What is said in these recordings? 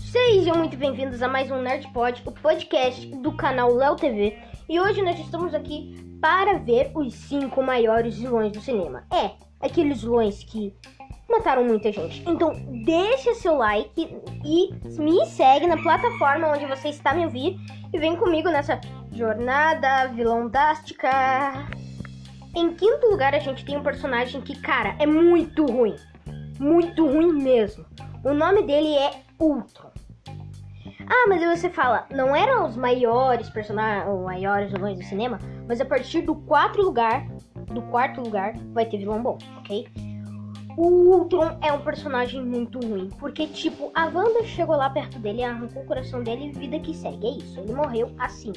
Sejam muito bem-vindos a mais um Nerdpod, o podcast do canal Léo TV. E hoje nós estamos aqui para ver os cinco maiores vilões do cinema. É, aqueles vilões que mataram muita gente. Então deixa seu like e me segue na plataforma onde você está me ouvindo e vem comigo nessa jornada vilãodástica. Em quinto lugar, a gente tem um personagem que, cara, é muito ruim. Muito ruim mesmo. O nome dele é Ultron. Ah, mas aí você fala, não eram os maiores personagens, os maiores vilões do cinema, mas a partir do quarto lugar, do quarto lugar, vai ter vilão bom, ok? O Ultron é um personagem muito ruim, porque tipo, a Wanda chegou lá perto dele, arrancou o coração dele e vida que segue. É isso, ele morreu assim.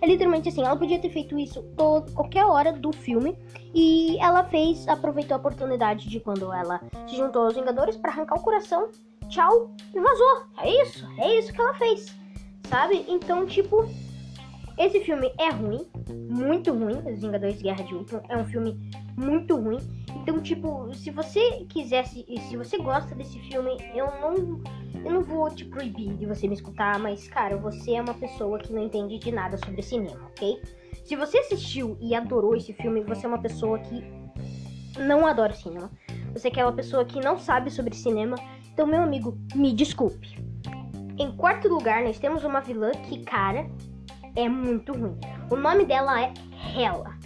É literalmente assim, ela podia ter feito isso todo, qualquer hora do filme e ela fez, aproveitou a oportunidade de quando ela se juntou aos Vingadores para arrancar o coração tchau e vazou. É isso, é isso que ela fez, sabe? Então, tipo, esse filme é ruim, muito ruim. Os Vingadores Guerra de Ultron é um filme muito ruim. Então, tipo, se você quisesse, se você gosta desse filme, eu não, eu não vou te proibir de você me escutar, mas, cara, você é uma pessoa que não entende de nada sobre cinema, ok? Se você assistiu e adorou esse filme, você é uma pessoa que não adora cinema. Você é uma pessoa que não sabe sobre cinema então, meu amigo, me desculpe. Em quarto lugar, nós temos uma vilã que, cara, é muito ruim. O nome dela é Hela.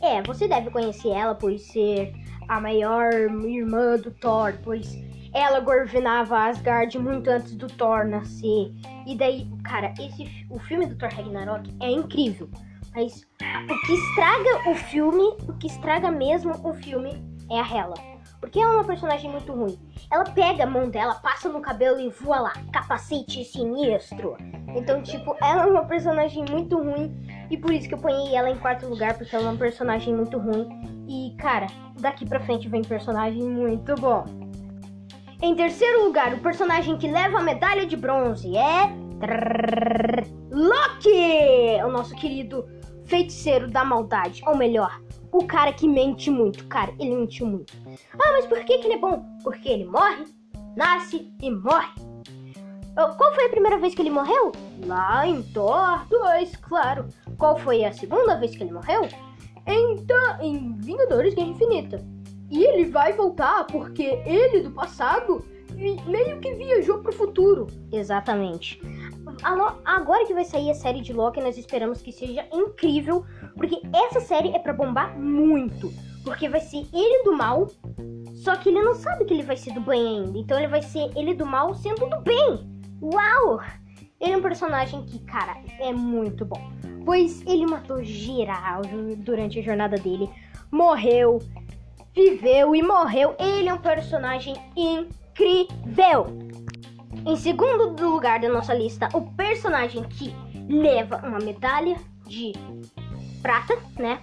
É, você deve conhecer ela por ser a maior irmã do Thor, pois ela governava Asgard muito antes do Thor nascer. E daí, cara, esse o filme do Thor Ragnarok é incrível. Mas o que estraga o filme, o que estraga mesmo o filme é a Hela. Porque ela é uma personagem muito ruim. Ela pega a mão dela, passa no cabelo e voa lá. Capacete sinistro. Então, tipo, ela é uma personagem muito ruim. E por isso que eu ponhei ela em quarto lugar, porque ela é uma personagem muito ruim. E, cara, daqui pra frente vem personagem muito bom. Em terceiro lugar, o personagem que leva a medalha de bronze é. Loki! O nosso querido feiticeiro da maldade. Ou melhor, o cara que mente muito. Cara, ele mentiu muito. Ah, mas por que, que ele é bom? Porque ele morre, nasce e morre. Oh, qual foi a primeira vez que ele morreu? Lá em Thor 2, claro. Qual foi a segunda vez que ele morreu? Então, em Vingadores Guerra Infinita. E ele vai voltar porque ele do passado meio que viajou pro futuro. Exatamente. Agora que vai sair a série de Loki, nós esperamos que seja incrível, porque essa série é para bombar muito. Porque vai ser ele do mal, só que ele não sabe que ele vai ser do bem ainda. Então ele vai ser ele do mal sendo do bem. Uau! Ele é um personagem que, cara, é muito bom. Pois ele matou geral durante a jornada dele. Morreu, viveu e morreu. Ele é um personagem incrível. Em segundo lugar da nossa lista, o personagem que leva uma medalha de prata, né?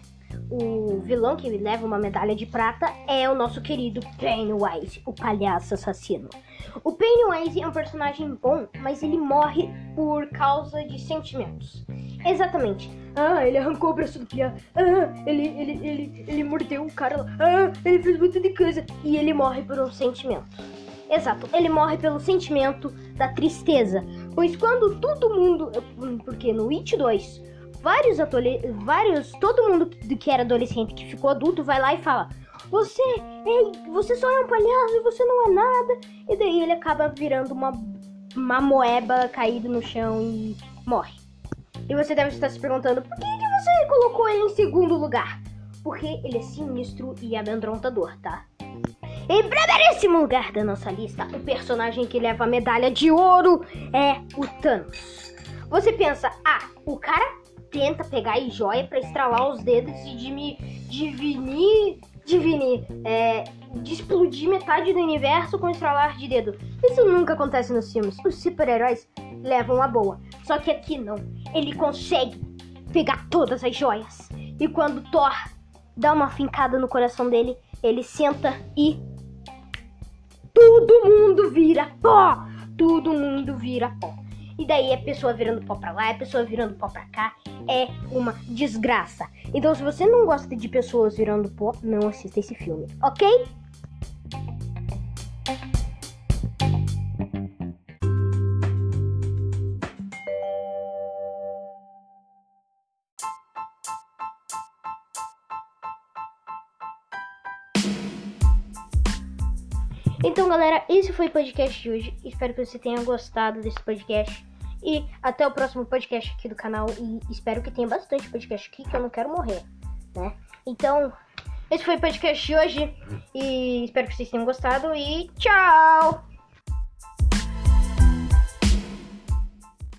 O vilão que leva uma medalha de prata é o nosso querido Pennywise, o palhaço assassino. O Pennywise é um personagem bom, mas ele morre por causa de sentimentos. Exatamente. Ah, ele arrancou o braço do Pia. Ah, ele, ele, ele, ele mordeu o cara lá. Ah, ele fez muito de coisa. E ele morre por um sentimento. Exato, ele morre pelo sentimento da tristeza. Pois quando todo mundo. Porque no It 2, vários vários. Todo mundo que era adolescente que ficou adulto vai lá e fala: Você é, você só é um palhaço, você não é nada. E daí ele acaba virando uma, uma moeba caído no chão e morre. E você deve estar se perguntando: por que, que você colocou ele em segundo lugar? Porque ele é sinistro e amedrontador, tá? Em primeiríssimo lugar da nossa lista, o personagem que leva a medalha de ouro é o Thanos. Você pensa, ah, o cara tenta pegar a joia para estralar os dedos e de me divinir, divinir, é, de explodir metade do universo com estralar de dedo. Isso nunca acontece nos filmes. Os super-heróis levam a boa. Só que aqui não. Ele consegue pegar todas as joias. E quando Thor dá uma fincada no coração dele, ele senta e todo mundo vira pó. Todo mundo vira pó. E daí a pessoa virando pó pra lá, a pessoa virando pó pra cá. É uma desgraça. Então, se você não gosta de pessoas virando pó, não assista esse filme, ok? Então, galera, esse foi o podcast de hoje. Espero que você tenha gostado desse podcast. E até o próximo podcast aqui do canal. E espero que tenha bastante podcast aqui, que eu não quero morrer, né? Então, esse foi o podcast de hoje. E espero que vocês tenham gostado. E tchau!